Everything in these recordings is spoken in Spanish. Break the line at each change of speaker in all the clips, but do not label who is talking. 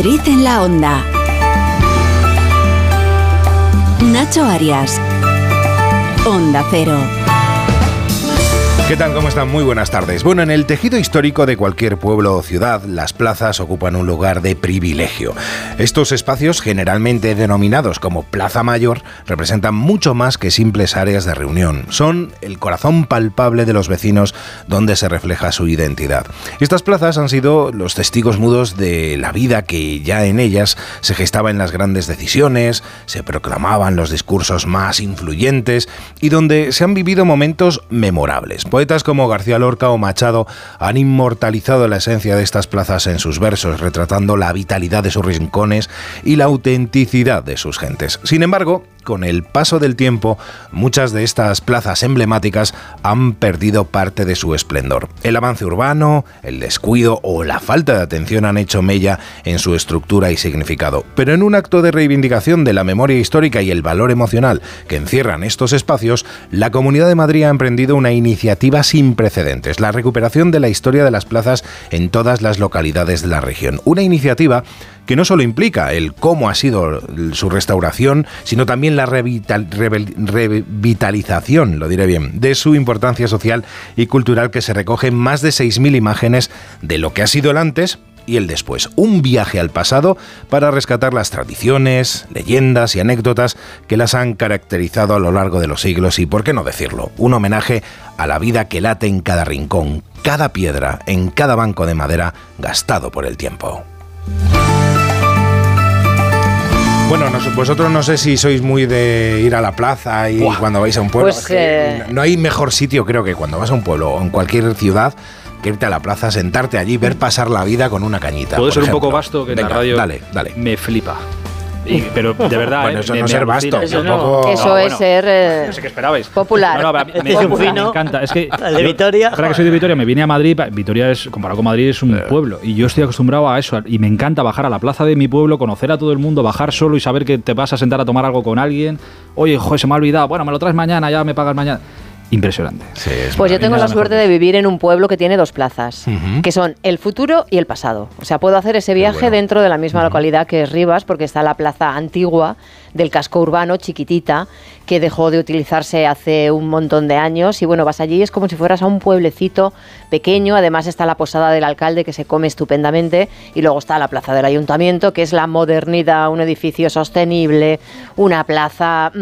Madrid en la onda. Nacho Arias. Onda Cero.
¿Qué tal? ¿Cómo están? Muy buenas tardes. Bueno, en el tejido histórico de cualquier pueblo o ciudad, las plazas ocupan un lugar de privilegio. Estos espacios, generalmente denominados como Plaza Mayor, representan mucho más que simples áreas de reunión. Son el corazón palpable de los vecinos donde se refleja su identidad. Estas plazas han sido los testigos mudos de la vida que ya en ellas se gestaba en las grandes decisiones, se proclamaban los discursos más influyentes y donde se han vivido momentos memorables. Poetas como García Lorca o Machado han inmortalizado la esencia de estas plazas en sus versos, retratando la vitalidad de sus rincones y la autenticidad de sus gentes. Sin embargo, con el paso del tiempo, muchas de estas plazas emblemáticas han perdido parte de su esplendor. El avance urbano, el descuido o la falta de atención han hecho mella en su estructura y significado. Pero en un acto de reivindicación de la memoria histórica y el valor emocional que encierran estos espacios, la Comunidad de Madrid ha emprendido una iniciativa sin precedentes, la recuperación de la historia de las plazas en todas las localidades de la región. Una iniciativa que no solo implica el cómo ha sido su restauración, sino también la revitalización, lo diré bien, de su importancia social y cultural que se recoge en más de 6.000 imágenes de lo que ha sido el antes, y el después. Un viaje al pasado para rescatar las tradiciones, leyendas y anécdotas que las han caracterizado a lo largo de los siglos y, por qué no decirlo, un homenaje a la vida que late en cada rincón, cada piedra, en cada banco de madera gastado por el tiempo. Bueno, vosotros no sé si sois muy de ir a la plaza y cuando vais a un pueblo.
Pues, eh,
No hay mejor sitio, creo que cuando vas a un pueblo o en cualquier ciudad que irte a la plaza, sentarte allí, ver pasar la vida con una cañita.
Puede
por
ser un poco vasto que en la radio
Dale, dale.
me flipa. Y- pero de verdad,
Bueno, eso no
me
ser vasto.
Eso no,
tampoco-
eso
No,
es
bueno.
ser eh,
No sé qué esperabais.
popular.
No, no, me,
es
encanta. Es que
de Vitoria.
Ahora que soy de Vitoria, me vine a Madrid. Vitoria es, comparado con Madrid, es un pueblo. Y yo estoy acostumbrado a eso. Y me encanta bajar a la plaza de mi pueblo, conocer a todo el mundo, bajar solo y saber que te vas a sentar a tomar algo con alguien. Oye, joder, se me ha olvidado. Bueno, me lo traes mañana, ya me pagas mañana. Impresionante.
Sí, es
Pues yo tengo la suerte de vivir en un pueblo que tiene dos plazas, que son el futuro y el pasado. O sea, puedo hacer ese viaje
bueno.
dentro de la misma localidad que es Rivas, porque está la plaza antigua del casco urbano, chiquitita, que dejó de utilizarse hace un montón de años. Y bueno, vas allí, es como si fueras a un pueblecito pequeño. Además está la posada del alcalde, que se come estupendamente. Y luego está la plaza del ayuntamiento, que es la modernidad, un edificio sostenible, una plaza mm,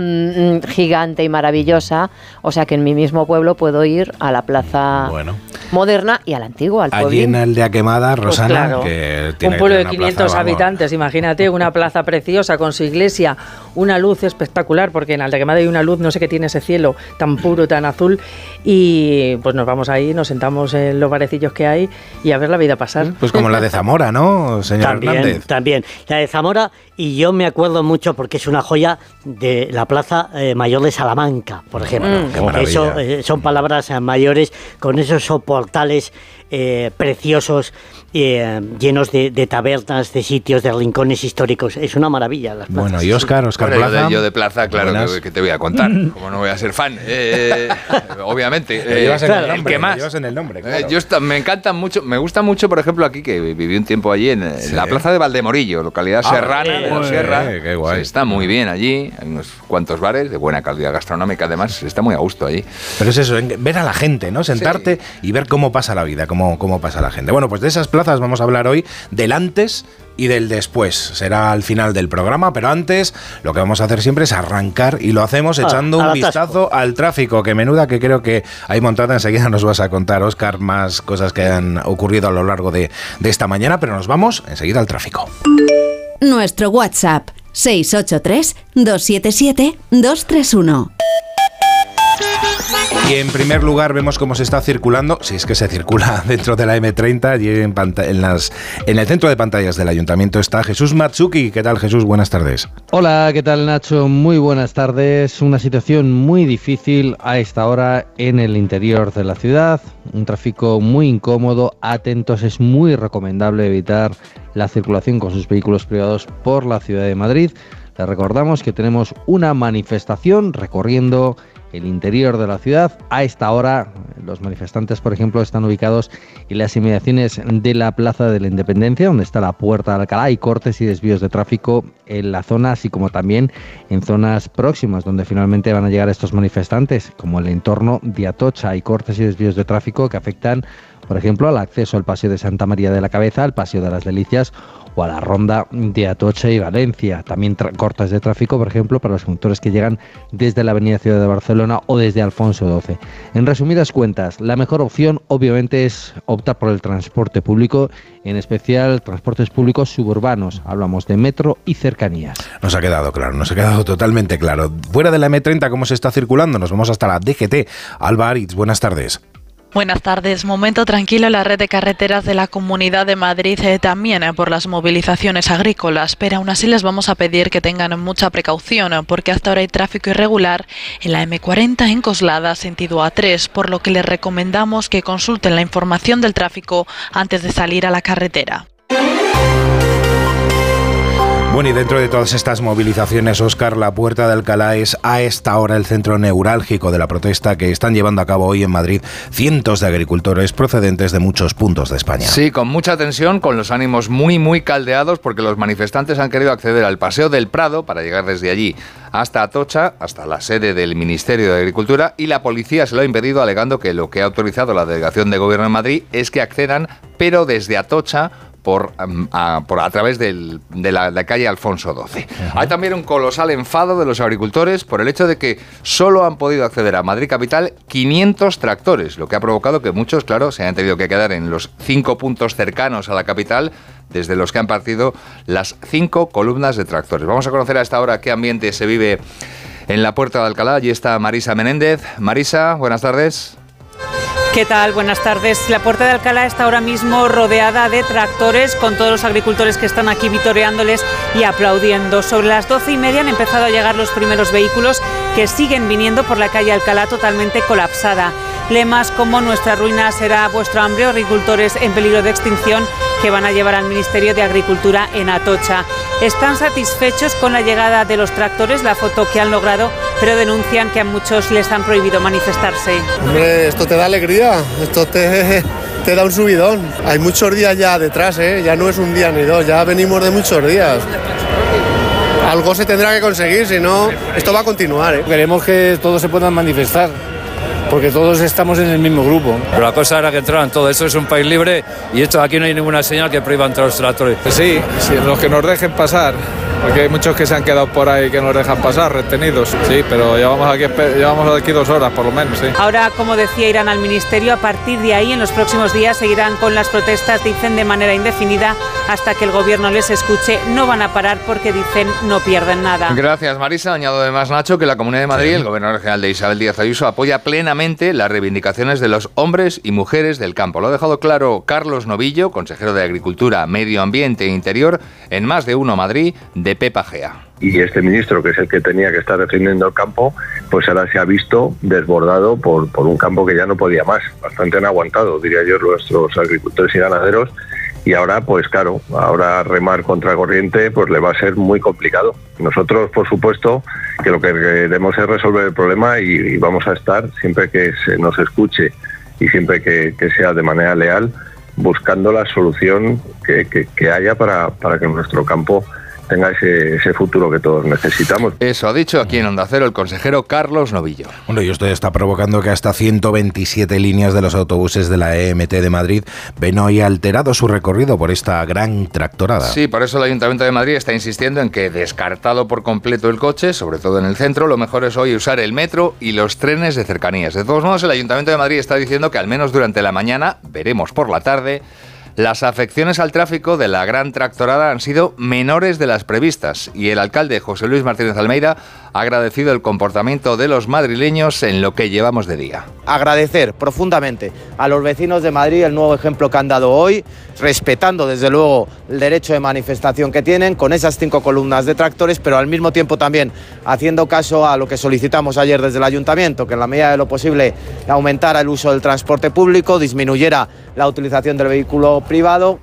mm, gigante y maravillosa. O sea que en mi mismo pueblo puedo ir a la plaza
Bueno.
moderna y a la antigua, al
Allí
pueblín.
en Aldea Quemada,
Pues
Rosana,
claro.
que tiene
un pueblo de
una
500
plaza, vamos,
habitantes, imagínate, una plaza preciosa con su iglesia, una luz espectacular, porque en Aldequemada hay una luz, no sé qué tiene ese cielo tan puro, tan azul, y pues nos vamos ahí, nos sentamos en los barecillos que hay y a ver la vida pasar.
Pues como la de Zamora, ¿no, señor
También,
Hernández?
también. La de Zamora, y yo me acuerdo mucho porque es una joya de la Plaza eh, Mayor de Salamanca, por ejemplo.
Bueno, qué maravilla.
Eso eh, son palabras mayores con esos soportales eh, preciosos, eh, llenos de, de tabernas, de sitios, de rincones históricos. Es una maravilla. Las plazas.
Bueno, y Óscar, Óscar
Bueno, yo
Plaza.
de, yo de plaza, claro, que, que te voy a contar. Como no voy a ser fan. Eh, obviamente. Eh,
llevas en
claro,
el nombre,
que
lo
más.
llevas en el nombre,
Eh,
claro.
yo esta- me encanta mucho, me gusta mucho, por ejemplo, aquí que viví un tiempo allí en,
Sí.
la plaza de Valdemorillo, localidad
Ah,
serrana de la
eh,
Sierra.
qué guay.
Se está muy bien allí, hay unos cuantos bares de buena calidad gastronómica, además, está muy a gusto allí.
Pero es eso, en- ver a la gente, ¿no? Sentarte y ver cómo pasa la vida, cómo, cómo pasa la gente. Bueno, pues de esas plazas vamos a hablar hoy del antes y del después. Será al final del programa, pero antes lo que vamos a hacer siempre es arrancar y lo hacemos
Ah,
echando un vistazo al tráfico, que menuda que creo que hay montada. Enseguida nos vas a contar, Oscar, más cosas que han ocurrido a lo largo de, de esta mañana, pero nos vamos enseguida al tráfico.
Nuestro WhatsApp 683-277-231.
Y en primer lugar vemos cómo se está circulando, si es que se circula dentro de la M30, allí en, en el centro de pantallas del ayuntamiento está Jesús Matsuki. ¿Qué tal Jesús? Buenas tardes.
Hola, ¿qué tal Nacho? Muy buenas tardes. Una situación muy difícil a esta hora en el interior de la ciudad. Un tráfico muy incómodo. Atentos, es muy recomendable evitar la circulación con sus vehículos privados por la ciudad de Madrid. Les recordamos que tenemos una manifestación recorriendo el interior de la ciudad. A esta hora Los manifestantes, por ejemplo, están ubicados en las inmediaciones de la Plaza de la Independencia, donde está la Puerta de Alcalá, y cortes y desvíos de tráfico en la zona, así como también en zonas próximas, donde finalmente van a llegar estos manifestantes, como el entorno de Atocha. Hay cortes y desvíos de tráfico que afectan por ejemplo, al acceso al Paseo de Santa María de la Cabeza, al Paseo de las Delicias o a la ronda de Atocha y Valencia. También cortes de tráfico, por ejemplo, para los conductores que llegan desde la Avenida Ciudad de Barcelona o desde Alfonso XII. En resumidas cuentas, la mejor opción obviamente es optar por el transporte público, en especial transportes públicos suburbanos. Hablamos de metro y cercanías.
Nos ha quedado claro, nos ha quedado totalmente claro. Fuera de la M30, ¿cómo se está circulando? Nos vamos hasta la DGT. Alba buenas tardes.
Buenas tardes. Momento tranquilo en la red de carreteras de la Comunidad de Madrid, eh, también eh, por las movilizaciones agrícolas, pero aún así les vamos a pedir que tengan mucha precaución, eh, porque hasta ahora hay tráfico irregular en la M40 en Coslada, sentido A3, por lo que les recomendamos que consulten la información del tráfico antes de salir a la carretera.
Bueno, y dentro de todas estas movilizaciones, Oscar, la Puerta de Alcalá es a esta hora el centro neurálgico de la protesta que están llevando a cabo hoy en Madrid cientos de agricultores procedentes de muchos puntos de España.
Sí, con mucha tensión, con los ánimos muy, muy caldeados, porque los manifestantes han querido acceder al Paseo del Prado para llegar desde allí hasta Atocha, hasta la sede del Ministerio de Agricultura, y la policía se lo ha impedido alegando que lo que ha autorizado la delegación de gobierno en Madrid es que accedan, pero desde Atocha por, a, por a través de la, calle Alfonso XII. Hay también un colosal enfado de los agricultores por el hecho de que solo han podido acceder a Madrid Capital 500 tractores, lo que ha provocado que muchos, claro, se hayan tenido que quedar en los cinco puntos cercanos a la capital desde los que han partido las cinco columnas de tractores. Vamos a conocer a esta hora qué ambiente se vive en la Puerta de Alcalá. Allí está Marisa Menéndez. Marisa, buenas tardes.
¿Qué tal? Buenas tardes. La puerta de Alcalá está ahora mismo rodeada de tractores con todos los agricultores que están aquí vitoreándoles y aplaudiendo. Sobre las doce y media han empezado a llegar los primeros vehículos que siguen viniendo por la calle Alcalá totalmente colapsada. Lemas como nuestra ruina será vuestro hambre agricultores en peligro de extinción que van a llevar al Ministerio de Agricultura en Atocha. Están satisfechos con la llegada de los tractores, la foto que han logrado, pero denuncian que a muchos les han prohibido manifestarse.
Hombre, esto te da alegría, esto te, te da un subidón. Hay muchos días ya detrás, ¿eh? ya no es un día ni dos, ya venimos de muchos días algo se tendrá que conseguir, si no, esto va a continuar. ¿eh?
Queremos que todos se puedan manifestar porque todos estamos en el mismo grupo.
Pero la cosa era que entraran todos. Esto es un país libre y esto aquí no hay ninguna señal que prohíba entrar los tractores.
Sí, sí, los que nos dejen pasar. Porque hay muchos que se han quedado por ahí que nos dejan pasar, retenidos. Sí, pero llevamos aquí, llevamos aquí dos horas por lo menos. Sí.
Ahora, como decía, irán al ministerio. A partir de ahí, en los próximos días, seguirán con las protestas, dicen de manera indefinida, hasta que el gobierno les escuche. No van a parar porque dicen no pierden nada.
Gracias, Marisa. Añado además, Nacho, que la Comunidad de Madrid, el gobernador regional de Isabel Díaz Ayuso, apoya plenamente las reivindicaciones de los hombres y mujeres del campo. Lo ha dejado claro Carlos Novillo, consejero de Agricultura, Medio Ambiente e Interior, en Más de Uno Madrid, de Pepa Gea.
Y este ministro, que es el que tenía que estar defendiendo el campo, pues ahora se ha visto desbordado por, por un campo que ya no podía más. Bastante han aguantado, diría yo, nuestros agricultores y ganaderos y ahora pues claro, ahora remar contra corriente pues le va a ser muy complicado. Nosotros por supuesto que lo que queremos es resolver el problema y, vamos a estar siempre que se nos escuche y siempre que, sea de manera leal buscando la solución que, que haya para, para que nuestro campo tenga ese, futuro que todos necesitamos.
Eso ha dicho aquí en Onda Cero el consejero Carlos Novillo.
Bueno, y esto está provocando que hasta 127 líneas de los autobuses de la EMT de Madrid ven hoy alterado su recorrido por esta gran tractorada.
Sí, por eso el Ayuntamiento de Madrid está insistiendo en que descartado por completo el coche, sobre todo en el centro, lo mejor es hoy usar el metro y los trenes de cercanías. De todos modos, el Ayuntamiento de Madrid está diciendo que al menos durante la mañana, veremos por la tarde, las afecciones al tráfico de la gran tractorada han sido menores de las previstas y el alcalde José Luis Martínez Almeida agradecido el comportamiento de los madrileños en lo que llevamos de día.
Agradecer profundamente a los vecinos de Madrid el nuevo ejemplo que han dado hoy, respetando desde luego el derecho de manifestación que tienen con esas cinco columnas de tractores, pero al mismo tiempo también haciendo caso a lo que solicitamos ayer desde el ayuntamiento, que en la medida de lo posible aumentara el uso del transporte público, disminuyera la utilización del vehículo privado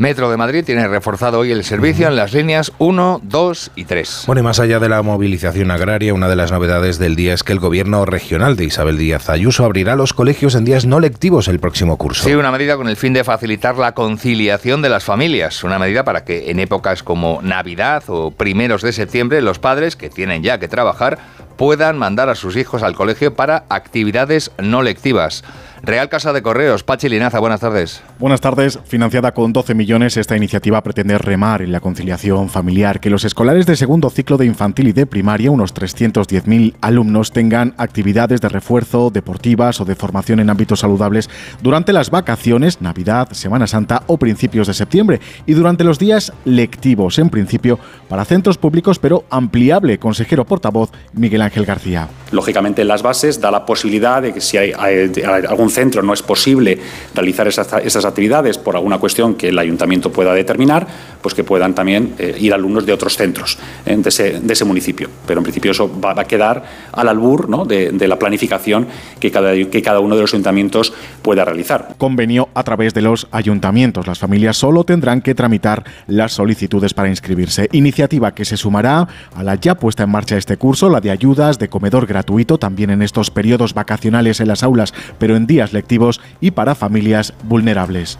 Metro de Madrid tiene reforzado hoy el servicio en las líneas 1, 2 y 3.
Bueno, y más allá de la movilización agraria, una de las novedades del día es que el gobierno regional de Isabel Díaz Ayuso abrirá los colegios en días no lectivos el próximo curso.
Sí, una medida con el fin de facilitar la conciliación de las familias. Una medida para que en épocas como Navidad o primeros de septiembre los padres que tienen ya que trabajar puedan mandar a sus hijos al colegio para actividades no lectivas. Real Casa de Correos, Pachi Linaza, buenas tardes.
Buenas tardes. Financiada con 12 millones, esta iniciativa pretende remar en la conciliación familiar, que los escolares de segundo ciclo de infantil y de primaria, unos 310.000 alumnos, tengan actividades de refuerzo, deportivas o de formación en ámbitos saludables durante las vacaciones, Navidad, Semana Santa o principios de septiembre, y durante los días lectivos, en principio, para centros públicos, pero ampliable, consejero portavoz Miguel Ángel García.
Lógicamente, las bases da la posibilidad de que si hay, hay- hay algún centro no es posible realizar esas, esas actividades por alguna cuestión que el ayuntamiento pueda determinar, pues que puedan también eh, ir alumnos de otros centros eh, de, ese, municipio. Pero en principio eso va, a quedar al albur de, de la planificación que cada, que cada uno de los ayuntamientos pueda realizar.
Convenio a través de los ayuntamientos. Las familias solo tendrán que tramitar las solicitudes para inscribirse. Iniciativa que se sumará a la ya puesta en marcha este curso, la de ayudas de comedor gratuito, también en estos periodos vacacionales en las aulas, pero en días lectivos y para familias vulnerables.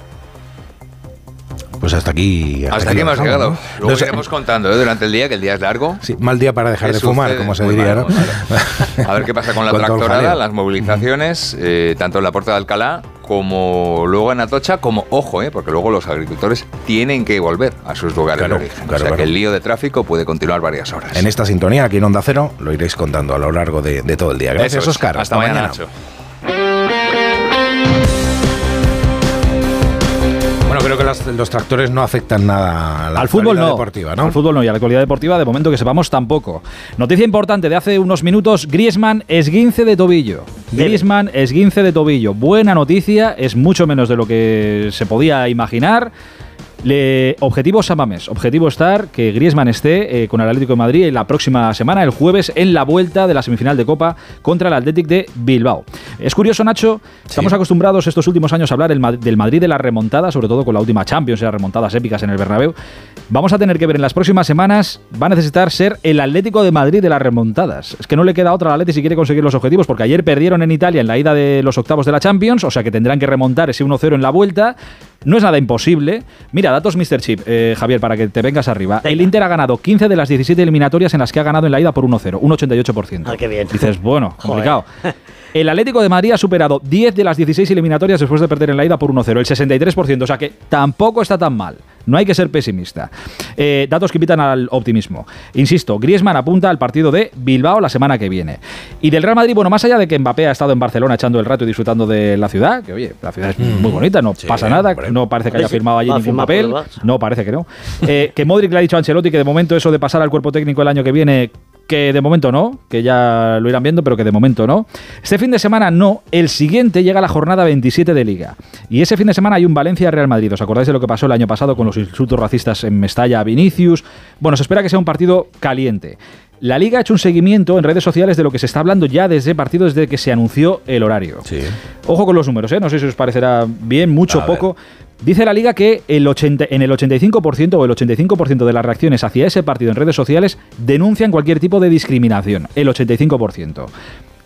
Pues hasta aquí.
Hasta aquí
lo
hemos llegado.
¿no?
Luego
No sé-
iremos contando ¿eh? durante el día, que el día es largo.
Sí, mal día para dejar
¿Qué
de fumar, como se diría,
malo,
¿no?
A ver qué pasa con la tractorada, las movilizaciones, eh, tanto en la Puerta de Alcalá como luego en Atocha, como, ojo, eh, porque luego los agricultores tienen que volver a sus lugares
Claro,
de origen.
claro,
o sea
claro.
que el lío de tráfico puede continuar varias horas.
En esta sintonía, aquí en Onda Cero, lo iréis contando a lo largo de, de todo el día. Gracias,
es.
Oscar.
Hasta, mañana, Nacho.
Bueno, creo que las- los tractores no afectan nada a la
Al fútbol no.
deportiva, ¿no?
Al fútbol no y a la actualidad deportiva de momento que sepamos tampoco. Noticia importante de hace unos minutos, Griezmann esguince de tobillo. Griezmann esguince de tobillo. Buena noticia, es mucho menos de lo que se podía imaginar. Le, objetivo Samamés, objetivo estar que Griezmann esté eh, con el Atlético de Madrid en la próxima semana, el jueves, en la vuelta de la semifinal de Copa contra el Athletic de Bilbao. Es curioso, Nacho, estamos acostumbrados estos últimos años a hablar el del Madrid de la remontada, sobre todo con la última Champions y las remontadas épicas en el Bernabéu. Vamos a tener que ver en las próximas semanas, va a necesitar ser el Atlético de Madrid de las remontadas. Es que no le queda otra al Atleti si quiere conseguir los objetivos, porque ayer perdieron en Italia en la ida de los octavos de la Champions, o sea que tendrán que remontar ese 1-0 en la vuelta. No es nada imposible. Mira, datos Mr. Chip, eh, Javier, para que te vengas arriba. El Inter ha ganado 15 de las 17 eliminatorias en las que ha ganado en la ida por 1-0, un 88%.
Ah, qué bien.
Dices, bueno, complicado. El Atlético de Madrid ha superado 10 de las 16 eliminatorias después de perder en la ida por 1-0, el 63%, o sea que tampoco está tan mal. No hay que ser pesimista. Eh, datos que invitan al optimismo. Insisto, Griezmann apunta al partido de Bilbao la semana que viene. Y del Real Madrid, bueno, más allá de que Mbappé ha estado en Barcelona echando el rato y disfrutando de la ciudad, que oye, la ciudad es muy bonita, no pasa nada, no parece que haya firmado allí ningún papel. No, parece que no. Eh, que Modric le ha dicho a Ancelotti que de momento eso de pasar al cuerpo técnico el año que viene, que de momento no, que ya lo irán viendo, pero que de momento no. Este fin de semana no, el siguiente llega la jornada 27 de Liga. Y ese fin de semana hay un Valencia-Real Madrid. ¿Os acordáis de lo que pasó el año pasado con los insultos racistas en Mestalla a Vinicius? Bueno, se espera que sea un partido caliente. La Liga ha hecho un seguimiento en redes sociales de lo que se está hablando ya desde partido desde que se anunció el horario. Ojo con los números, ¿eh? no sé si os parecerá bien, mucho, poco. Dice la liga que el 80 en el 85% o el 85% de las reacciones hacia ese partido en redes sociales denuncian cualquier tipo de discriminación. El 85%.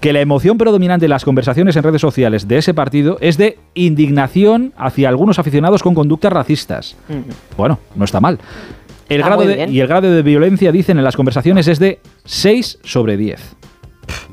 Que la emoción predominante en las conversaciones en redes sociales de ese partido es de indignación hacia algunos aficionados con conductas racistas. Bueno, no está mal. El grado de- y el grado de violencia, dicen en las conversaciones, es de 6 sobre 10.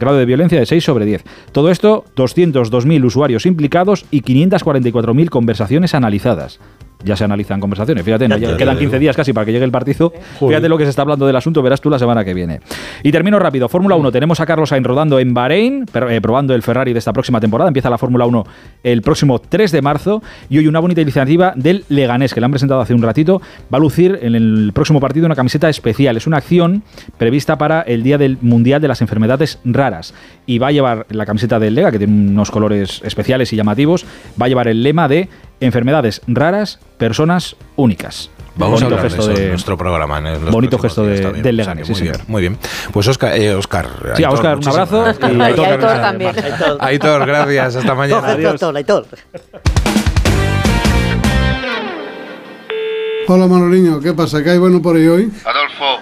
Grado de violencia de 6 sobre 10. Todo esto, 202.000 usuarios implicados y 544.000 conversaciones analizadas. Ya se analizan conversaciones, fíjate, no,
Ya
quedan
digo.
15 días casi para que llegue el partido. Fíjate lo que se está hablando del asunto, verás tú la semana que viene. Y termino rápido, Fórmula 1, tenemos a Carlos Sainz rodando en Bahrein, pero, eh, probando el Ferrari de esta próxima temporada, empieza la Fórmula 1 el próximo 3 de marzo. Y hoy una bonita iniciativa del Leganés, que le han presentado hace un ratito, va a lucir en el próximo partido una camiseta especial, es una acción prevista para el Día del Mundial de las Enfermedades Raras. Y va a llevar la camiseta del Lega, que tiene unos colores especiales y llamativos, va a llevar el lema de enfermedades raras, personas únicas.
Vamos
Bonito
a hablar de eso en nuestro programa. en
bonito gesto de-
también.
del
O sea
Leganés, sí,
muy bien, muy bien. Pues Oscar, eh, Oscar
Sí, a
Aitor,
Oscar, un abrazo y a Aitor,
Y a Aitor
gracias.
también.
Aitor, gracias. Hasta mañana.
Aitor, Aitor.
Hola Manoliño, ¿qué pasa? ¿Qué hay bueno por ahí hoy?
Adolfo,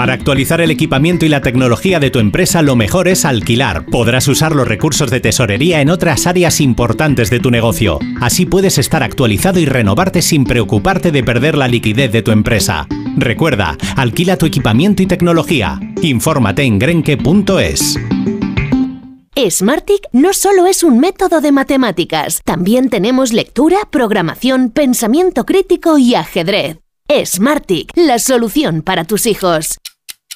Para actualizar el equipamiento y la tecnología de tu empresa, lo mejor es alquilar. Podrás usar los recursos de tesorería en otras áreas importantes de tu negocio. Así puedes estar actualizado y renovarte sin preocuparte de perder la liquidez de tu empresa. Recuerda, alquila tu equipamiento y tecnología. Infórmate en grenke.es.
Smartick no solo es un método de matemáticas, también tenemos lectura, programación, pensamiento crítico y ajedrez. Smartick, la solución para tus hijos.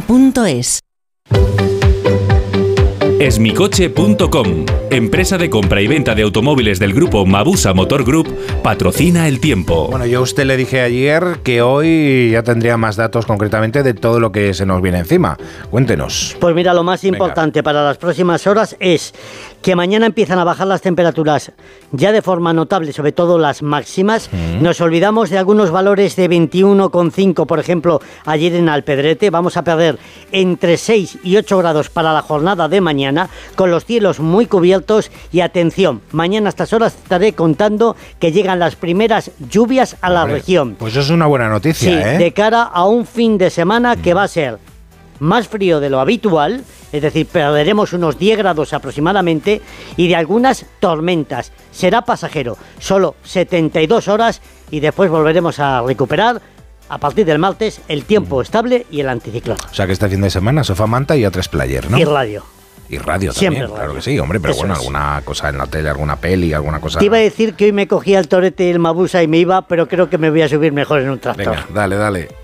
duchamanía.es.
Esmicoche.com, empresa de compra y venta de automóviles del grupo Mabusa Motor Group, patrocina el tiempo.
Bueno, yo a usted le dije ayer que hoy ya tendría más datos concretamente de todo lo que se nos viene encima. Cuéntenos.
Pues mira, lo más importante para las próximas horas es que mañana empiezan a bajar las temperaturas ya de forma notable, sobre todo las máximas. Nos olvidamos de algunos valores de 21,5, por ejemplo, ayer en Alpedrete. Vamos a perder entre 6 y 8 grados para la jornada de mañana, con los cielos muy cubiertos. Y atención, mañana a estas horas estaré contando que llegan las primeras lluvias a la
Hombre,
región.
Pues eso es una buena noticia,
Sí,
¿eh?
de cara a un fin de semana que va a ser más frío de lo habitual, es decir, perderemos unos 10 grados aproximadamente y de algunas tormentas. Será pasajero, solo 72 horas y después volveremos a recuperar a partir del martes el tiempo estable y el anticiclón.
O sea que este fin de semana sofá manta y a tres player, ¿no?
Y radio.
Y radio
Siempre
también, claro que sí, hombre, pero
Eso
bueno,
es.
alguna cosa en la tele, alguna peli, alguna cosa.
Te iba a decir que hoy me cogía el torete y el mabusa y me iba, pero creo que me voy a subir mejor en un tractor.
Venga, dale, dale.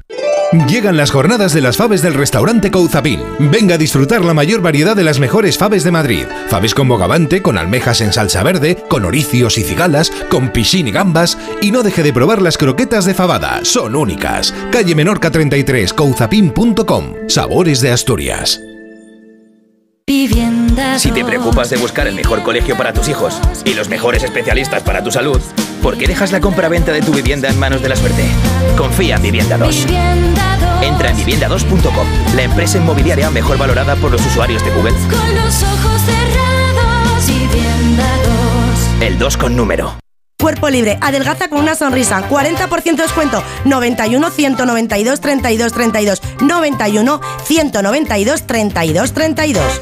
Llegan las jornadas de las faves del restaurante Couzapin. Venga a disfrutar la mayor variedad de las mejores faves de Madrid. Faves con bogavante, con almejas en salsa verde, con oricios y cigalas, con piscín y gambas. Y no deje de probar las croquetas de fabada, son únicas. Calle Menorca 33, couzapin.com. Sabores de Asturias.
Si te preocupas de buscar el mejor colegio para tus hijos y los mejores especialistas para tu salud, ¿por qué dejas la compra-venta de tu vivienda en manos de la suerte? Confía en Vivienda 2. Entra en vivienda2.com, la empresa inmobiliaria mejor valorada por los usuarios de Google.
Con los ojos cerrados, vivienda 2.
El 2 con número.
cuerpo libre. Adelgaza con una sonrisa. 40% de descuento. 91 192 32 32. 91 192 32 32.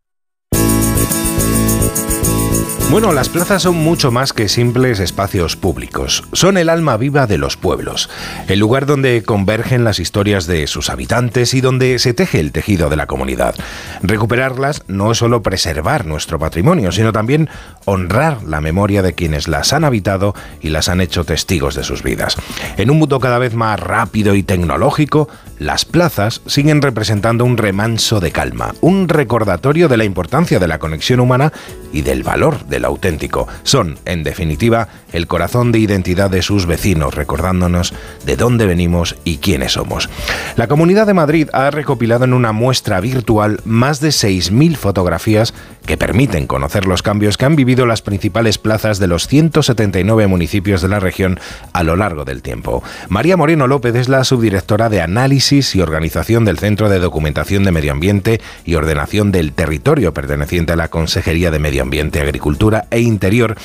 Bueno, las plazas son mucho más que simples espacios públicos. Son el alma viva de los pueblos, el lugar donde convergen las historias de sus habitantes y donde se teje el tejido de la comunidad. Recuperarlas no es solo preservar nuestro patrimonio, sino también honrar la memoria de quienes las han habitado y las han hecho testigos de sus vidas. En un mundo cada vez más rápido y tecnológico, las plazas siguen representando un remanso de calma, un recordatorio de la importancia de la conexión humana y del valor del auténtico. Son, en definitiva, el corazón de identidad de sus vecinos, recordándonos de dónde venimos y quiénes somos. La Comunidad de Madrid ha recopilado en una muestra virtual más de 6.000 fotografías que permiten conocer los cambios que han vivido las principales plazas de los 179 municipios de la región a lo largo del tiempo. María Moreno López es la subdirectora de Análisis y Organización del Centro de Documentación de Medio Ambiente y Ordenación del Territorio perteneciente a la Consejería de Medio Ambiente, Agricultura e Interior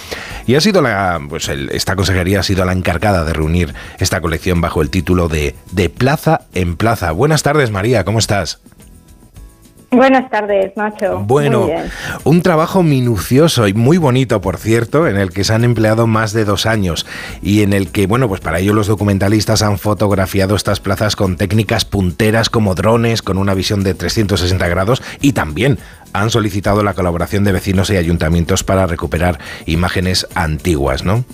y ha sido la pues esta consejería ha sido la encargada de reunir esta colección bajo el título de De Plaza en Plaza. Buenas tardes, María, ¿cómo estás?
Buenas tardes, Nacho.
Bueno, un trabajo minucioso y muy bonito, por cierto, en el que se han empleado más de dos años y en el que, bueno, pues para ello los documentalistas han fotografiado estas plazas con técnicas punteras como drones, con una visión de 360 grados y también han solicitado la colaboración de vecinos y ayuntamientos para recuperar imágenes antiguas, ¿no?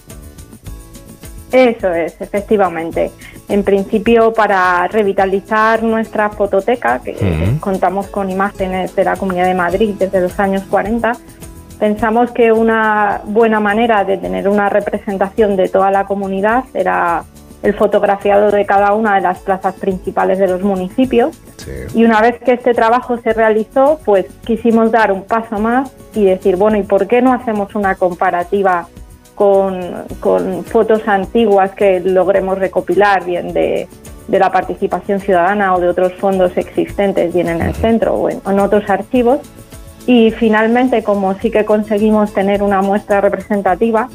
Eso es, efectivamente. En principio, para revitalizar nuestra fototeca, que contamos con imágenes de la Comunidad de Madrid desde los años 40, pensamos que una buena manera de tener una representación de toda la comunidad era el fotografiado de cada una de las plazas principales de los municipios. Y una vez que este trabajo se realizó, pues quisimos dar un paso más y decir, bueno, ¿y por qué no hacemos una comparativa con, fotos antiguas que logremos recopilar, bien de, la participación ciudadana o de otros fondos existentes, bien en el centro o en, otros archivos. Y finalmente, como sí que conseguimos tener una muestra representativa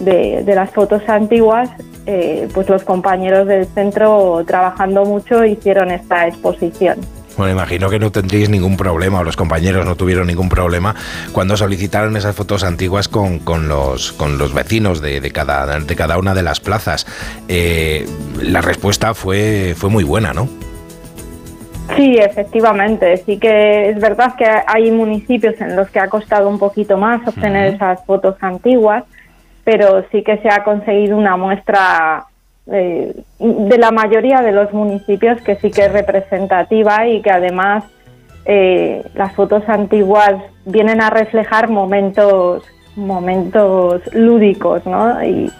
de, las fotos antiguas, eh, pues los compañeros del centro trabajando mucho hicieron esta exposición.
Bueno, imagino que no tendríais ningún problema, o los compañeros no tuvieron ningún problema cuando solicitaron esas fotos antiguas con, con los, con los vecinos de, de, cada, de cada una de las plazas. Eh, la respuesta fue, fue muy buena, ¿no?
Sí, efectivamente. Sí que es verdad que hay municipios en los que ha costado un poquito más obtener esas fotos antiguas, pero sí que se ha conseguido una muestra eh, de la mayoría de los municipios que sí que es representativa y que además eh, las fotos antiguas vienen a reflejar momentos momentos lúdicos ¿no? y,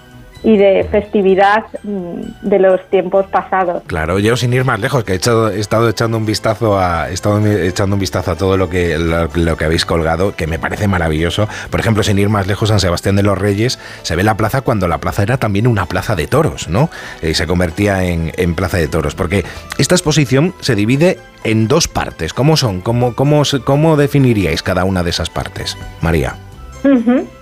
y de festividad mm, de los tiempos pasados.
Claro, yo sin ir más lejos, que he, estado echando un vistazo a he estado echando un vistazo a todo lo que lo, que habéis colgado, que me parece maravilloso. Por ejemplo, sin ir más lejos, San Sebastián de los Reyes se ve la plaza cuando la plaza era también una plaza de toros, ¿no? Y se convertía en, en plaza de toros, porque esta exposición se divide en dos partes. ¿Cómo son? ¿Cómo, cómo, cómo definiríais cada una de esas partes, María?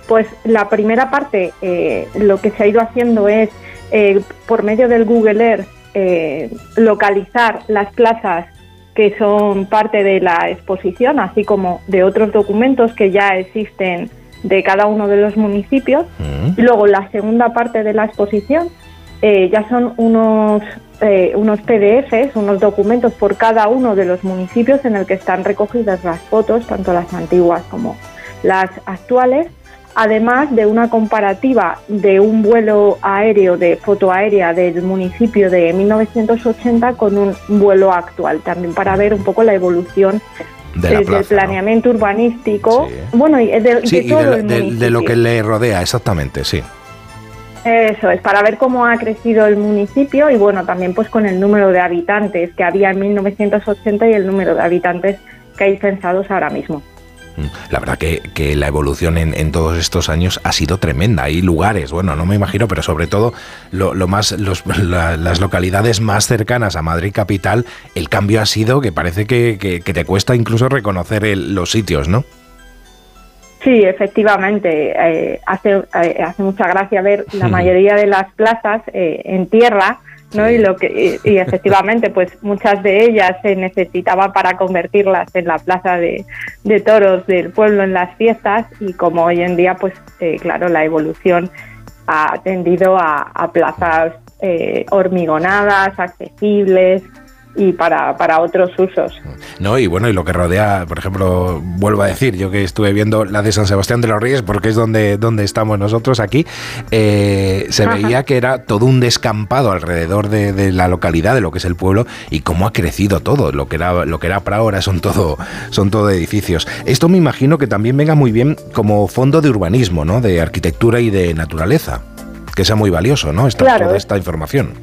Pues la primera parte, eh, lo que se ha ido haciendo es, eh, por medio del Google Earth, eh, localizar las plazas que son parte de la exposición, así como de otros documentos que ya existen de cada uno de los municipios. Y luego la segunda parte de la exposición ya son unos, unos PDFs, unos documentos por cada uno de los municipios en el que están recogidas las fotos, tanto las antiguas como las actuales, además de una comparativa de un vuelo aéreo de foto aérea del municipio de 1980 con un vuelo actual, también para ver un poco la evolución del planeamiento urbanístico, bueno, y de, todo
de, de, lo que le rodea, exactamente, sí.
Eso es, para ver cómo ha crecido el municipio y bueno, también pues con el número de habitantes que había en 1980 y el número de habitantes que hay censados ahora mismo.
Mm, la verdad que, que la evolución en, todos estos años ha sido tremenda. Hay lugares, bueno, no me imagino, pero sobre todo lo, más, las localidades más cercanas a Madrid capital, el cambio ha sido que parece que, te cuesta incluso reconocer los sitios, ¿no?
Sí, efectivamente. Eh, hace, eh, hace mucha gracia ver la mayoría de las plazas eh, en tierra, ¿no? Y, lo que, y, efectivamente, pues muchas de ellas se necesitaban para convertirlas en la plaza de, toros del pueblo en las fiestas y como hoy en día, pues claro, la evolución ha tendido a, a plazas hormigonadas, accesibles, y para, para otros usos.
No, y bueno, y lo que rodea, por ejemplo, vuelvo a decir, yo que estuve viendo la de San Sebastián de los Reyes, porque es donde, donde estamos nosotros aquí, eh, se veía que era todo un descampado alrededor de, la localidad, de lo que es el pueblo, y cómo ha crecido todo, lo que era, lo que era para ahora son todo, son todo edificios. Esto me imagino que también venga muy bien como fondo de urbanismo, ¿no? De arquitectura y de naturaleza, que sea muy valioso, ¿no? Esta, toda esta información.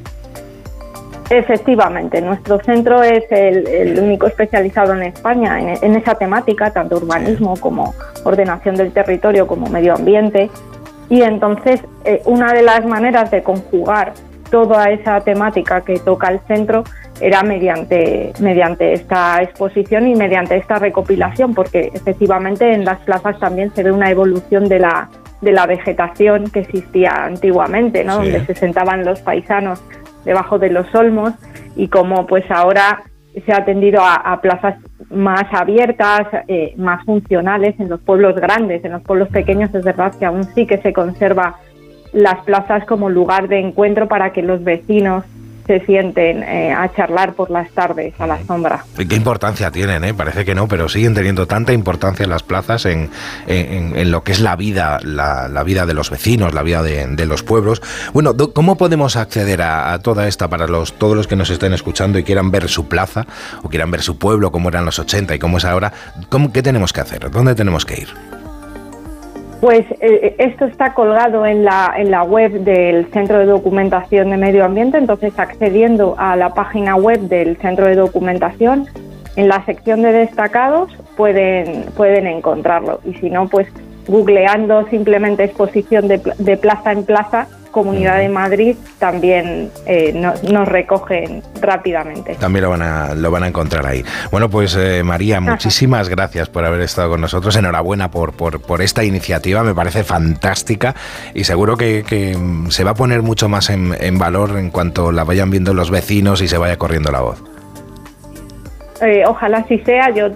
Efectivamente, nuestro centro es el, único especializado en España en, esa temática, tanto urbanismo como ordenación del territorio como medio ambiente. Y entonces, eh, una de las maneras de conjugar toda esa temática que toca el centro era mediante, mediante esta exposición y mediante esta recopilación, porque efectivamente en las plazas también se ve una evolución de la, de la vegetación que existía antiguamente, ¿no? donde se sentaban los paisanos debajo de los olmos y como pues ahora se ha atendido a, plazas más abiertas, eh, más funcionales en los pueblos grandes, en los pueblos pequeños es verdad que aún sí que se conserva las plazas como lugar de encuentro para que los vecinos se sienten eh, a charlar por las tardes a la sombra.
¿Qué importancia tienen? Eh? Parece que no, pero siguen teniendo tanta importancia las plazas en, en, lo que es la vida, la, vida de los vecinos, la vida de, los pueblos. Bueno, ¿cómo podemos acceder a, toda esta para los, todos los que nos estén escuchando y quieran ver su plaza o quieran ver su pueblo, cómo eran los 80 y cómo es ahora? ¿Cómo, ¿Qué tenemos que hacer? ¿Dónde tenemos que ir?
Pues eh, esto está colgado en la, en la web del Centro de Documentación de Medio Ambiente, entonces accediendo a la página web del Centro de Documentación, en la sección de destacados pueden, pueden encontrarlo. Y si no, pues googleando simplemente exposición de, de plaza en plaza Comunidad de Madrid también eh, nos recogen rápidamente.
También lo van a, lo van a encontrar ahí. Bueno, pues eh, María, muchísimas gracias por haber estado con nosotros. Enhorabuena por, por, esta iniciativa, me parece fantástica y seguro que, se va a poner mucho más en, valor en cuanto la vayan viendo los vecinos y se vaya corriendo la voz.
Eh, ojalá así sea. Yo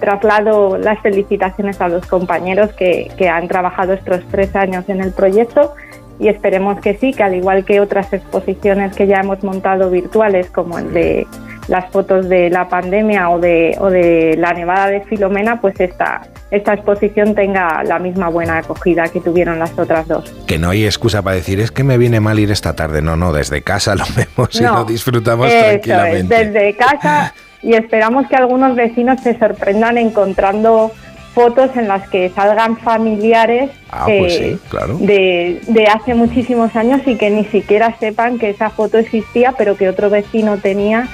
traslado las felicitaciones a los compañeros que, que, han trabajado estos tres años en el proyecto y esperemos que sí, que al igual que otras exposiciones que ya hemos montado virtuales, como el de las fotos de la pandemia o de, o de la nevada de Filomena, pues esta, esta exposición tenga la misma buena acogida que tuvieron las otras dos.
Que no hay excusa para decir es que me viene mal ir esta tarde, no, no, desde casa lo vemos y lo disfrutamos tranquilamente.
desde casa y esperamos que algunos vecinos se sorprendan encontrando fotos en las que salgan familiares
ah, pues
de, de, hace muchísimos años y que ni siquiera sepan que esa foto existía, pero que otro vecino tenía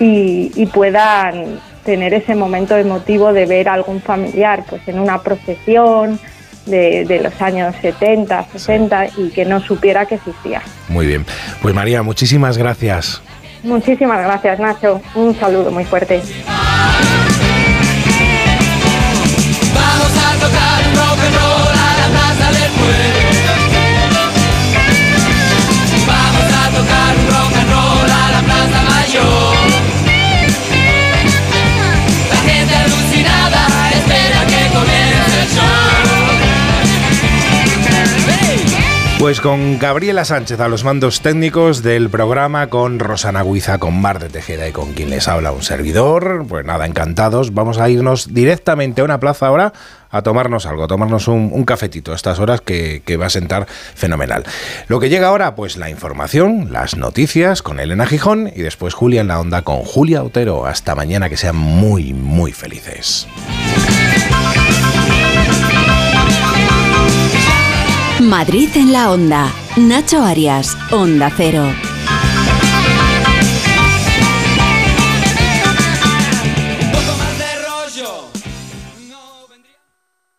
y, puedan tener ese momento emotivo de ver a algún familiar pues en una procesión de, de los años 70, 60 y que no supiera que existía.
Muy bien. Pues María, muchísimas gracias.
Muchísimas gracias, Nacho. Un saludo muy fuerte. rock and roll a la plaza del pueblo.
Pues con Gabriela Sánchez a los mandos técnicos del programa, con Rosana Guiza, con Mar de Tejeda y con quien les habla un servidor. Pues nada, encantados. Vamos a irnos directamente a una plaza ahora a tomarnos algo, a tomarnos un, cafetito a estas horas que, que, va a sentar fenomenal. Lo que llega ahora, pues la información, las noticias con Elena Gijón y después Julia en la onda con Julia Otero. Hasta mañana, que sean muy, muy felices.
Madrid en la onda. Nacho Arias, Onda Cero.